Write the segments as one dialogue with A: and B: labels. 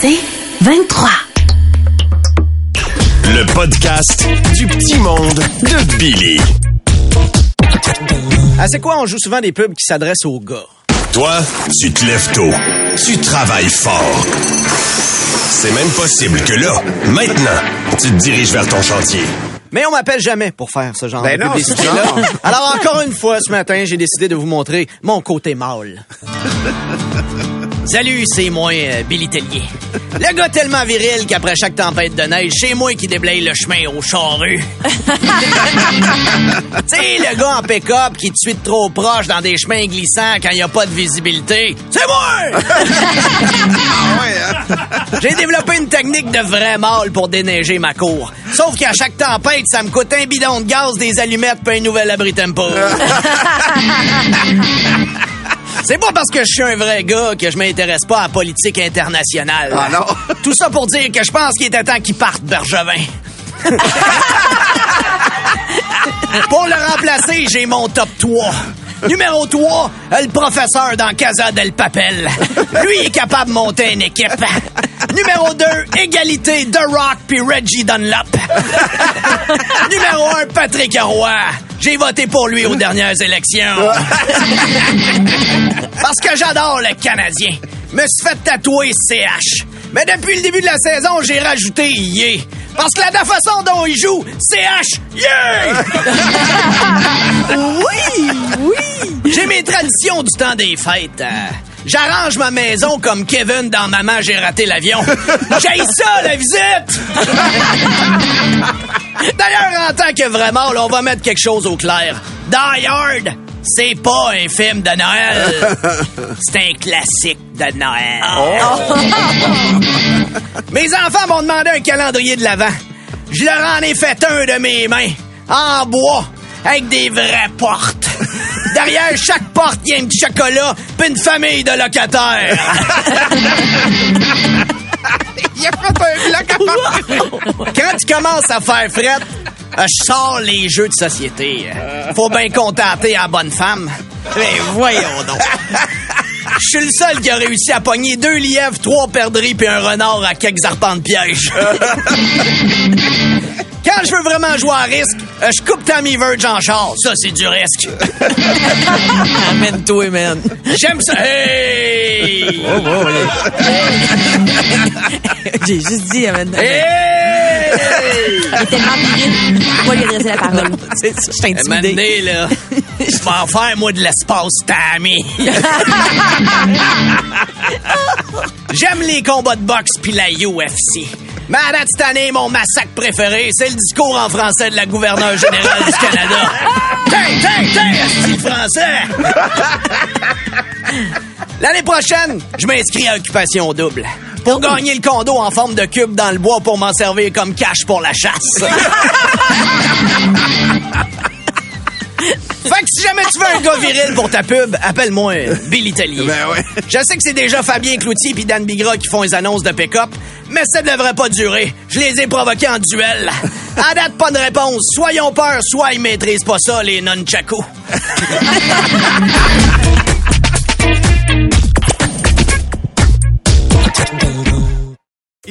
A: C'est 23.
B: Le podcast du petit monde de Billy.
C: Ah, c'est quoi? On joue souvent des pubs qui s'adressent aux gars?
B: Toi, tu te lèves tôt. Tu travailles fort. C'est même possible que là, maintenant, tu te diriges vers ton chantier.
C: Mais on m'appelle jamais pour faire ce genre
D: Ben
C: de
D: non,
C: publicité-là. Alors, encore une fois, ce matin, j'ai décidé de vous montrer mon côté mâle. Salut, c'est moi, euh, Billy Tellier. Le gars tellement viril qu'après chaque tempête de neige, c'est moi qui déblaye le chemin au charrue. tu sais, le gars en pick-up qui de trop proche dans des chemins glissants quand il n'y a pas de visibilité. C'est moi! J'ai développé une technique de vrai mâle pour déneiger ma cour. Sauf qu'à chaque tempête, ça me coûte un bidon de gaz, des allumettes puis un nouvel abri tempo. C'est pas parce que je suis un vrai gars que je m'intéresse pas à la politique internationale.
D: Ah non.
C: Tout ça pour dire que je pense qu'il était temps qu'il parte, Bergevin. pour le remplacer, j'ai mon top 3. Numéro 3, le professeur dans Casa del Papel. Lui est capable de monter une équipe. Numéro 2, égalité The Rock puis Reggie Dunlop. Numéro 1, Patrick Roy. J'ai voté pour lui aux dernières élections. Parce que j'adore le Canadien. Me suis fait tatouer CH. Mais depuis le début de la saison, j'ai rajouté Yeah. Parce que la façon dont il joue, CH, yeah! oui, oui. J'ai mes traditions du temps des fêtes. Euh, J'arrange ma maison comme Kevin dans Maman, j'ai raté l'avion. J'ai ça, la visite! D'ailleurs, en tant que vraiment, là, on va mettre quelque chose au clair. Die Hard, c'est pas un film de Noël. C'est un classique de Noël. Mes enfants m'ont demandé un calendrier de l'Avent. Je leur en ai fait un de mes mains, en bois, avec des vraies portes. Derrière chaque porte, il y a un petit chocolat, puis une famille de locataires.
D: Il a fait un bloc
C: Quand tu commences à faire frette, je sors les jeux de société. Faut bien contenter à la bonne femme. Mais voyons donc. Je suis le seul qui a réussi à pogner deux lièvres, trois perdrix puis un renard à quelques arpents de piège. Quand je veux vraiment jouer à risque, euh, je coupe Tammy Verge en char. Ça, c'est du risque.
A: Amène-toi, man.
C: J'aime ça. Hey!
A: J'ai juste dit, amène-toi.
C: Hey!
E: Il est tellement viril, faut pas lui adresser la parole.
A: C'est ça, je
C: donné, là, je vais en faire, moi, de l'espace, Tammy. J'aime les combats de boxe puis la UFC. Mais à date, cette année, mon massacre préféré, c'est le discours en français de la gouverneure générale du Canada. Français! L'année prochaine, je m'inscris à Occupation Double. Pour gagner le condo en forme de cube dans le bois pour m'en servir comme cash pour la chasse. Fait que si jamais tu veux un gars viril pour ta pub, appelle-moi Billy Tellier.
D: Ben ouais.
C: Je sais que c'est déjà Fabien Cloutier puis Dan Bigra qui font les annonces de pick-up, mais ça ne devrait pas durer. Je les ai provoqués en duel. À date, pas de réponse. Soyons peur, soit ils maîtrisent pas ça, les nunchakus.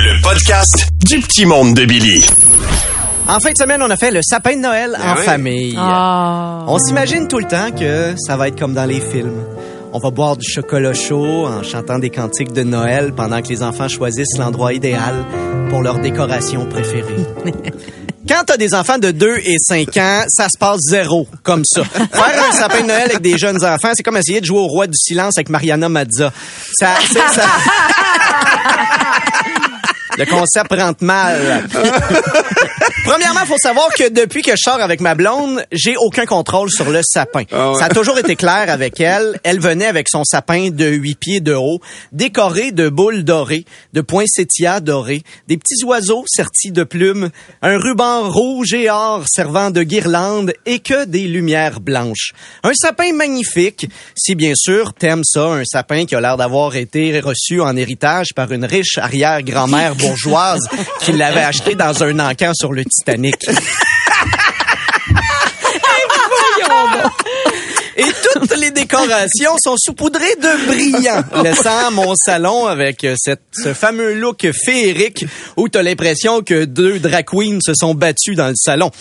B: Le podcast du petit monde de Billy.
C: En fin de semaine, on a fait le sapin de Noël en
D: oui.
C: famille.
E: Ah.
C: On s'imagine tout le temps que ça va être comme dans les films. On va boire du chocolat chaud en chantant des cantiques de Noël pendant que les enfants choisissent l'endroit idéal pour leur décoration préférée. Quand t'as des enfants de 2 et 5 ans, ça se passe zéro, comme ça. Faire un sapin de Noël avec des jeunes enfants, c'est comme essayer de jouer au roi du silence avec Mariana Mazza. Ça, c'est ça. Le concept rentre mal. Premièrement, faut savoir que depuis que je sors avec ma blonde, j'ai aucun contrôle sur le sapin. Ça a toujours été clair avec elle. Elle venait avec son sapin de 8 pieds de haut, décoré de boules dorées, de poinsettias dorés, des petits oiseaux sertis de plumes, un ruban rouge et or servant de guirlande et que des lumières blanches. Un sapin magnifique, si bien sûr t'aimes ça, un sapin qui a l'air d'avoir été reçu en héritage par une riche arrière-grand-mère bourgeoise qui l'avait acheté dans un encan sur le Titanic. Et toutes les décorations sont saupoudrées de brillant, laissant mon salon avec euh, cette, ce fameux look féerique où t'as l'impression que deux drag queens se sont battus dans le salon.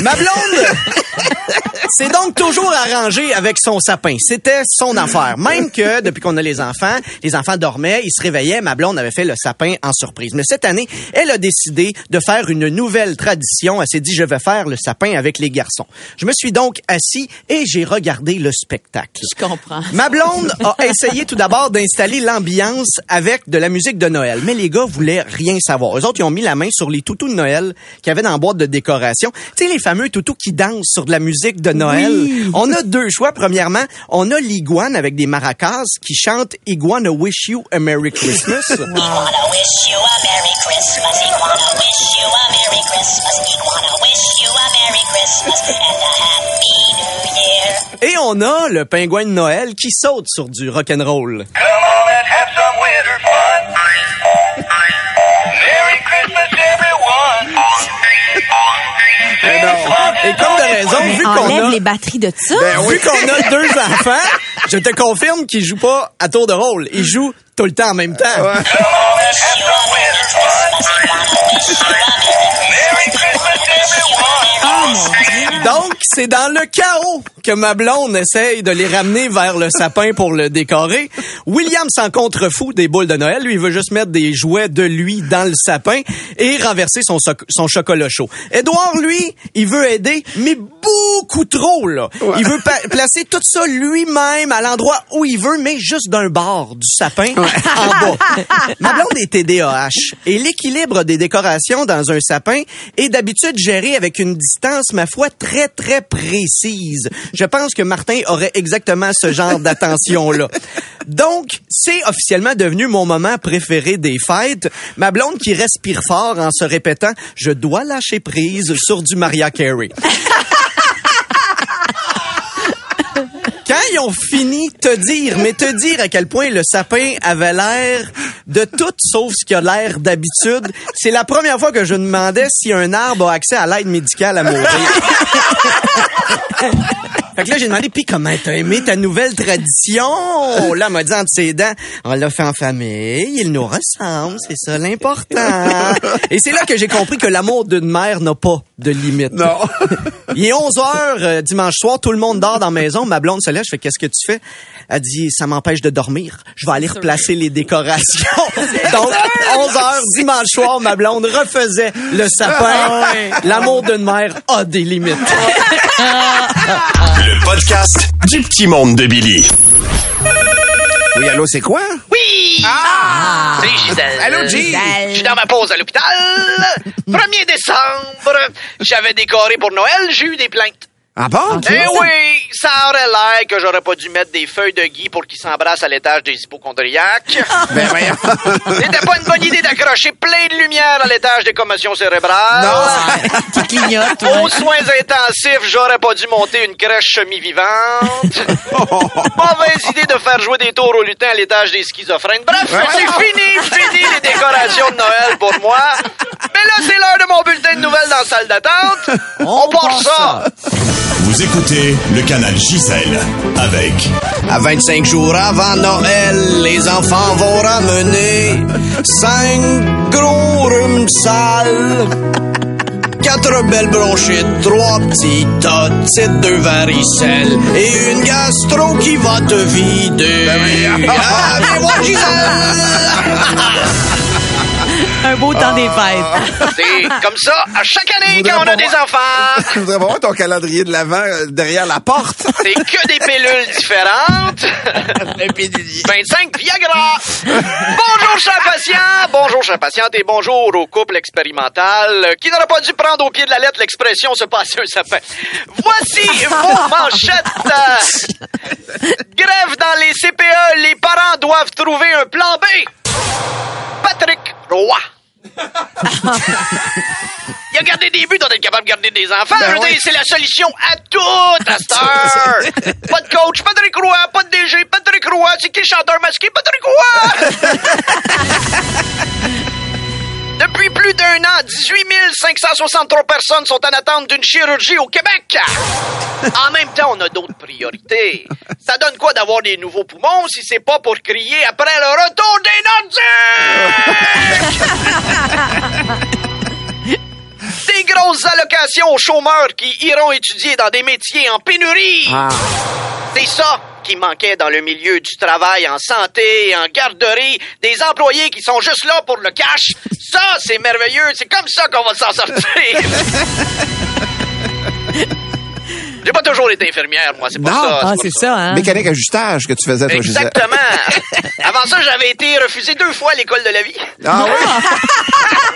C: Ma blonde c'est donc toujours arrangé avec son sapin. C'était son affaire. Même que depuis qu'on a les enfants, les enfants dormaient, ils se réveillaient, ma blonde avait fait le sapin en surprise. Mais cette année, elle a décidé de faire une nouvelle tradition. Elle s'est dit, je vais faire le sapin avec les garçons. Je me suis donc assis et j'ai regardé le spectacle.
E: Je comprends.
C: Ma blonde a essayé tout d'abord d'installer l'ambiance avec de la musique de Noël. Mais les gars voulaient rien savoir. Eux autres, ils ont mis la main sur les toutous de Noël qu'il y avait dans la boîte de décoration. Tu sais, les fameux toutous qui dansent sur de la musique de Noël. On a deux choix. Premièrement, on a l'iguane avec des maracas qui chante Iguana Wish You a Merry Christmas.
F: wish you a Merry Christmas. Wanna wish you a Merry Christmas. Wanna wish you a Merry Christmas and a Happy New Year.
C: Et on a le pingouin de Noël qui saute sur du rock'n'roll.
F: Come on and have some winter
C: Et comme de raison, vu qu'on
E: Enlève
C: a...
E: les batteries de ça.
C: Ben, vu qu'on a deux enfants, je te confirme qu'ils jouent pas à tour de rôle. Ils jouent tout le temps en même temps. Donc, c'est dans le chaos que ma blonde essaye de les ramener vers le sapin pour le décorer. William s'en contrefou des boules de Noël. Lui, il veut juste mettre des jouets de lui dans le sapin et renverser son, son chocolat chaud. Édouard, lui, il veut aider, mais beaucoup trop, là. Il veut placer tout ça lui-même à l'endroit où il veut, mais juste d'un bord du sapin en bas. Ma blonde est TDAH et l'équilibre des décorations dans un sapin est d'habitude géré avec une distance, ma foi, très, très précise. Je pense que Martin aurait exactement ce genre d'attention-là. Donc, c'est officiellement devenu mon moment préféré des fêtes. Ma blonde qui respire fort en se répétant « Je dois lâcher prise sur du Maria Carey ». Quand ils ont fini te dire, mais te dire à quel point le sapin avait l'air de tout sauf ce qui a l'air d'habitude, c'est la première fois que je demandais si un arbre a accès à l'aide médicale à mourir. Fait que là, j'ai demandé, puis comment t'as aimé ta nouvelle tradition? Là, elle m'a dit entre ses dents, on l'a fait en famille, il nous ressemble, c'est ça l'important. Et c'est là que j'ai compris que l'amour d'une mère n'a pas de limite.
D: Non.
C: Il est 11 heures euh, dimanche soir, tout le monde dort dans la maison. Ma blonde se lève, je fais qu'est-ce que tu fais? Elle dit ça m'empêche de dormir. Je vais aller replacer les décorations. Donc 11 heures dimanche soir, ma blonde refaisait le sapin. L'amour d'une mère a des limites.
B: Le podcast du petit monde de Billy.
D: Oui, allô, c'est quoi?
G: Oui! Ah! C'est Gisèle.
D: Allô?
G: Gisèle. Je suis dans ma pause à l'hôpital. 1er décembre, j'avais décoré pour Noël, j'ai eu des plaintes.
D: Ah bon?
G: Eh oui, ça aurait l'air que j'aurais pas dû mettre des feuilles de gui pour qu'ils s'embrassent à l'étage des hypochondriaques.
D: Ben voyons.
G: C'était pas une bonne idée d'accrocher plein de lumière à l'étage des commotions cérébrales.
A: Qui clignote, ouais.
G: Aux soins intensifs, j'aurais pas dû monter une crèche semi-vivante. Mauvaise idée de faire jouer des tours au lutin à l'étage des schizophrènes. Bref, c'est fini, fini les décorations de Noël pour moi. Mais là, c'est l'heure de mon bulletin de nouvelles dans la salle d'attente. On, part ça.
B: Vous écoutez le canal Gisèle avec
C: À 25 jours avant Noël, les enfants vont ramener cinq gros rhumes sales.
H: quatre belles bronchites, trois petits otites, deux varicelles et une gastro qui va te vider. Ah, viens voir Gisèle!
A: Un beau temps des fêtes.
C: C'est comme ça à chaque année quand on a des enfants.
D: Je voudrais voir ton calendrier de l'avant euh, derrière la porte.
C: C'est que des pilules différentes. 25 Viagra. Bonjour, chers patients. Bonjour, chers patientes, et bonjour au couple expérimental qui n'aurait pas dû prendre au pied de la lettre l'expression se passer un sapin. Voici vos manchettes. Grève dans les CPE. Les parents doivent trouver un plan B. Patrick Roy. Il a gardé des buts, on est capable de garder des enfants.
D: Ben ouais.
C: c'est la solution à tout à cette heure. pas de coach, Patrick Roy, pas de DG, Patrick Roy. C'est qui le chanteur masqué? Patrick Roy! Depuis plus d'un an, 18 563 personnes sont en attente d'une chirurgie au Québec. En même temps, on a d'autres priorités. Ça donne quoi d'avoir des nouveaux poumons si c'est pas pour crier après le retour des Nordiques? Des grosses allocations aux chômeurs qui iront étudier dans des métiers en pénurie. C'est ça qui manquait dans le milieu du travail en santé, en garderie, des employés qui sont juste là pour le cash. Ça, c'est merveilleux. C'est comme ça qu'on va s'en sortir. J'ai pas toujours été infirmière, moi, c'est pas
D: Non.
C: ça.
A: Ah, c'est
C: ça.
A: ça, hein?
D: Mécanique ajustage que tu faisais, toi.
C: Exactement. Avant ça, j'avais été refusé deux fois à l'école de la vie.
D: Ah oui?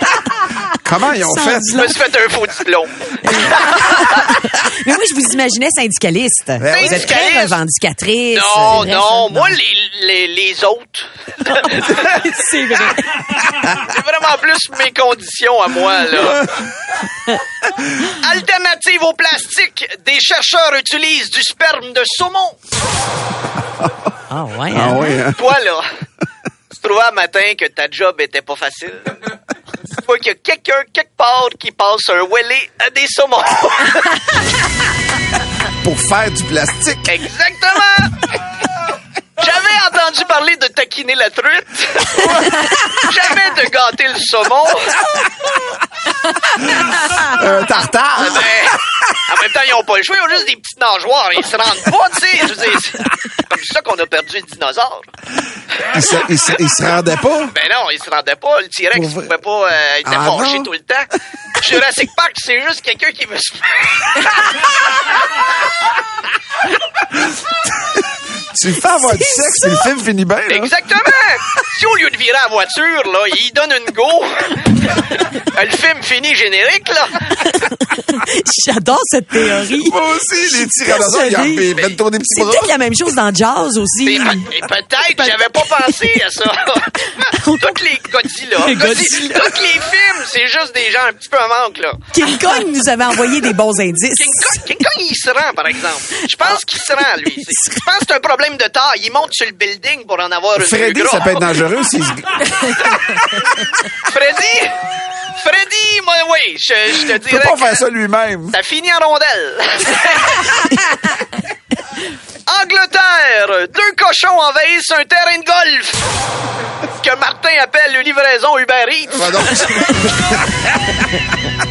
D: Comment ils ont
A: Sans
D: fait?
C: Je me suis fait un faux diplôme.
A: Mais moi, je vous imaginais syndicaliste.
D: oui.
A: Vous êtes très revendicatrice.
C: Non,
A: bref,
C: non, moi, les, les, les autres,
A: c'est vrai.
C: c'est vraiment plus mes conditions à moi, là. Alternative au plastique, des chercheurs utilisent du sperme de saumon.
A: Ah ouais.
D: Ah
A: hein?
D: oui, hein?
C: Toi, là, tu trouvais un matin que ta job était pas facile. Tu vois qu'il y a quelqu'un quelque part qui passe un wellé à des saumons.
D: Pour faire du plastique.
C: Exactement! Entendu parler de taquiner la truite? Jamais de gâter le saumon.
D: Un tartare.
C: En même temps, ils ont pas le choix. Ils ont juste des petites nageoires. Ils se rendent pas, tu sais. Je veux dire, c'est comme ça qu'on a perdu le dinosaure.
D: Il se, il se, il se rendait pas?
C: Ben non, ils se rendaient pas. Le T-Rex
D: vrai?
C: pouvait pas... Euh, il était
D: Ah
C: tout le temps. Jurassic Park, c'est juste quelqu'un qui veut se...
D: Tu fais avoir du sexe et le film finit bien, là.
C: Exactement! Si la voiture, là, il donne une go, le film finit générique, là.
A: J'adore cette théorie.
D: Moi aussi, les tyrannosaures, ils viennent tourner des petits
A: C'est
D: bras.
A: peut-être la même chose dans jazz aussi.
C: Et, pe- et peut-être, j'avais pas pensé à ça. Toutes les Godzilla,
A: Les
C: Godzilla, tous les films, c'est juste des gens un petit peu en manque, là.
A: King Kong nous avait envoyé des bons indices.
C: King Kong, King Kong, il se rend, par exemple. Je pense qu'il se rend, lui. C'est- Je pense que c'est un problème de taille. Il monte sur le building pour en avoir une
D: Freddy,
C: plus
D: ça peut être dangereux s'il.
C: Freddy? Freddy, moi, oui, je, je te
D: Il peut
C: dirais
D: pas faire ça lui-même.
C: ça finit en rondelle. Angleterre, deux cochons envahissent un terrain de golf que Martin appelle une livraison Uber Eats.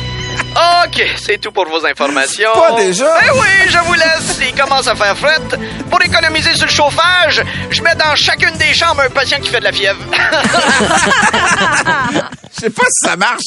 C: OK, c'est tout pour vos informations.
D: Pas déjà?
C: Eh oui, je vous laisse. Il commence à faire fret. Pour économiser sur le chauffage, je mets dans chacune des chambres un patient qui fait de la fièvre.
D: Je sais pas si ça marche.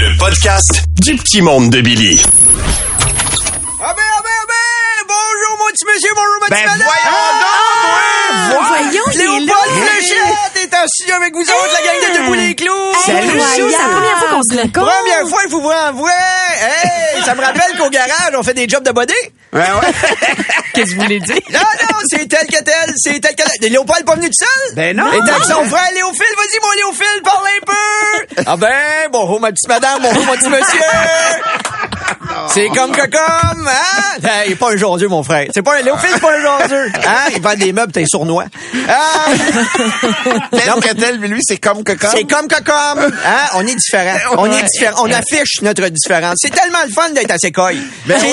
B: Le podcast du petit monde de Billy.
H: Ah ben, ah ben, ah ben! Bonjour, mon petit monsieur, bonjour, ma petite
D: Ben
H: madame!
D: voyons donc,
H: Ah,
D: ouais!
A: voyons, il est là.
H: Studio avec vous autres, la gang de Debout les Clous!
A: Salut, Chou, c'est la première fois qu'on se rencontre.
H: Première fois que vous vous en vrai! Hey! Ça me rappelle qu'au garage, on fait des jobs de body.
D: Ouais, ouais.
A: Qu'est-ce que vous voulez dire?
H: Non, non, c'est tel que tel.
C: c'est tel que... Léopold est pas venu tout seul?
D: Ben non.
C: Était avec son frère Léophile. Vas-y, mon Léophile, parle un peu. Ah ben, bonjour ma petite madame, bonjour mon petit monsieur. C'est comme que comme, hein? Ben, il est pas un jaseux, mon frère. C'est pas un Léophile, c'est pas un jaseux. Hein? Il vend des meubles, t'es sournois. Ah!
D: Non, que lui, c'est comme que comme.
C: C'est comme que comme. Hein? On est différents. On est différents. On affiche notre différence. C'est tellement le fun d'être à Secoy.
D: Ben
C: C'est-
D: oui.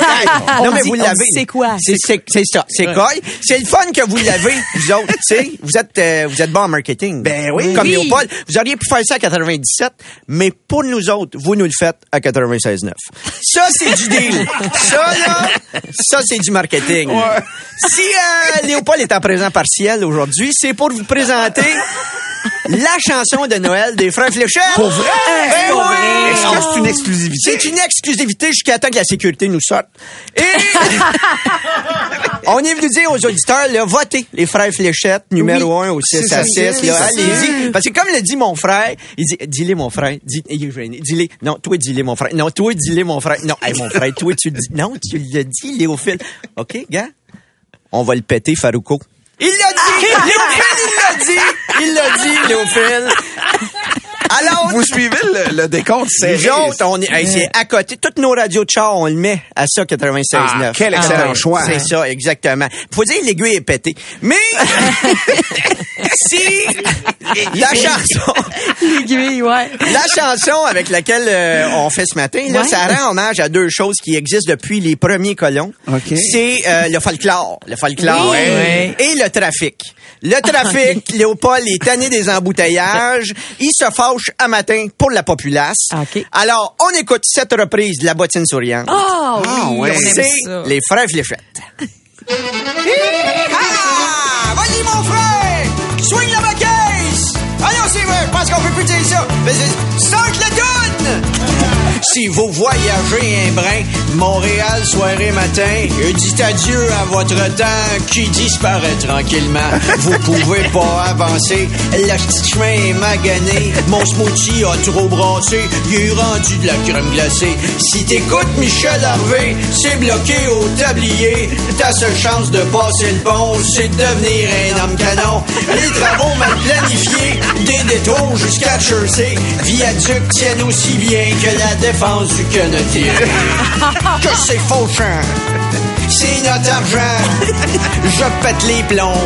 C: non,
A: On
C: mais
A: dit-
C: vous
A: on
C: l'avez.
A: c'est quoi?
C: C'est c'est- c'est ça. Secoy. C'est le fun que vous l'avez, vous autres. Tu sais, vous êtes, euh, vous êtes bons en marketing.
D: Ben oui.
C: Comme
A: Oui.
C: Léopold. Vous auriez pu faire ça à 97, mais pour nous autres, vous nous le faites à 96.9. Ça, c'est du deal. Ça, là, ça, c'est du marketing. Si euh, Léopold est en présent partiel aujourd'hui, c'est pour vous présenter la chanson de Noël des Frères Fléchettes.
D: Pour vrai?
C: Ben oui.
D: Est-ce que c'est une exclusivité?
C: C'est une exclusivité jusqu'à temps que la sécurité nous sorte. Et on est venu dire aux auditeurs, là, votez les frères Fléchettes, numéro un au 6 à 6. Là,
D: C'est ça.
C: allez-y. Parce que comme le dit mon frère, il dit, dis-les mon frère, dis, gêné. dis-les. Non, toi, dis-les mon frère. Non, toi, dis-les mon frère. Non, hey, mon frère, toi, tu le dis. Non, tu le dis, Léophile. OK, gars? On va le péter, Farouko. Il l'a dit! Léophile, il l'a dit! Il l'a dit, Léophile. Alors,
D: Vous suivez le, le décompte serré.
C: nous autres, on est, hey, c'est à côté. Toutes nos radios de char, on le met à ça, 96.9.
D: Ah, quel excellent choix.
C: C'est ça, exactement. Faut dire, l'aiguille est pétée. Mais, si la chanson,
A: L'aiguille, ouais.
C: la chanson avec laquelle euh, on fait ce matin, là,
A: Ouais.
C: ça rend hommage à deux choses qui existent depuis les premiers colons.
D: OK.
C: C'est euh, le folklore, le folklore
A: Oui.
C: et, et le trafic. Le trafic, Léopold est tanné des embouteillages. Il se fâche à matin pour la populace.
A: OK.
C: Alors, on écoute cette reprise de la bottine souriante.
A: Oh, oui,
D: Ah, ouais.
A: on aime
C: C'est
A: ça.
C: les frères Fléchettes. ah! Vas-y, mon frère! Swing la caisse! Ah non, c'est vrai, je pense qu'on peut plus dire ça. Mais c'est-! Si vous voyagez un brin, Montréal, soirée, matin, dites adieu à votre temps qui disparaît tranquillement. Vous pouvez pas avancer, le petit chemin est magané, mon smoothie a trop brassé, il est rendu de la crème glacée. Si t'écoutes Michel Harvey, c'est bloqué au tablier. Ta seule chance de passer le pont, c'est de devenir un homme canon. Les travaux mal planifiés, des détours jusqu'à Jersey, viaduc tiennent aussi bien que la défense du canottier. que c'est fauchant, c'est notre argent. Je pète les plombs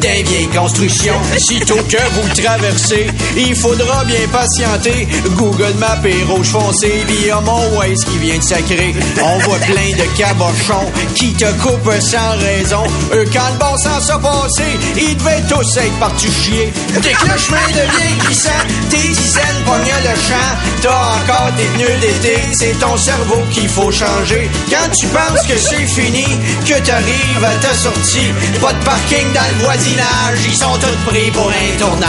C: d'un vieille construction. Sitôt que vous traversez, il faudra bien patienter. Google Maps est rouge foncé, via mon Waze qui vient de sacrer. On voit plein de cabochons qui te coupent sans raison. Eux, quand le bon sens a passé, ils devaient tous être partis chier. Dès que le chemin devient glissant, tes dizaines pognent le champ. T'as encore des pneus d'été, c'est ton cerveau qu'il faut changer. Quand tu penses que c'est fini, que t'arrives à ta sortie, pas de parking dans le voisinage, ils sont tous pris pour un tournage.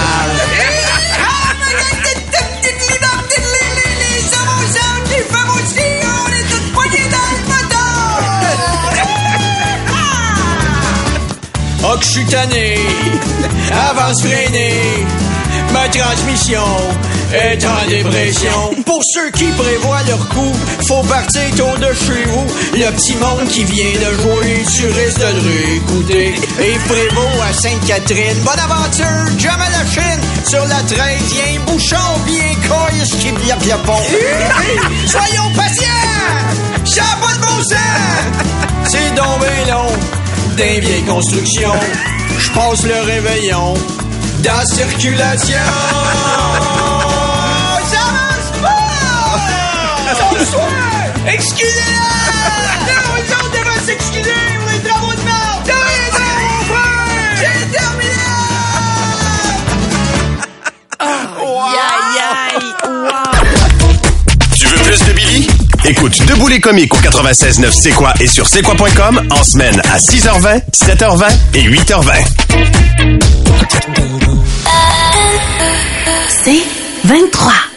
C: Oh que je suis tanné, avance freinée, ma transmission est en dépression. Pour ceux qui prévoient leur coup, faut partir tôt de chez vous. Le petit monde qui vient de jouer, tu risques de le réécouter. Et Prévost à Sainte-Catherine, bonne aventure, jamais la Chine. Sur la 13, y a un bouchon bien coille qui le pont. Soyons patients, ça pas de bon sens. C'est donc bien long des vieilles constructions. Je passe le réveillon dans la circulation. Soir! Excusez-la! Non, ils ont devraient s'excuser pour les travaux de raison, mon frère! J'ai terminé!
A: Aïe, aïe, wow.
B: Tu veux plus de Billy? Écoute Debout les comiques au 96.9 C'est quoi et sur c'est quoi.com en semaine à 6h20, 7h20 et 8h20.
I: C'est 23.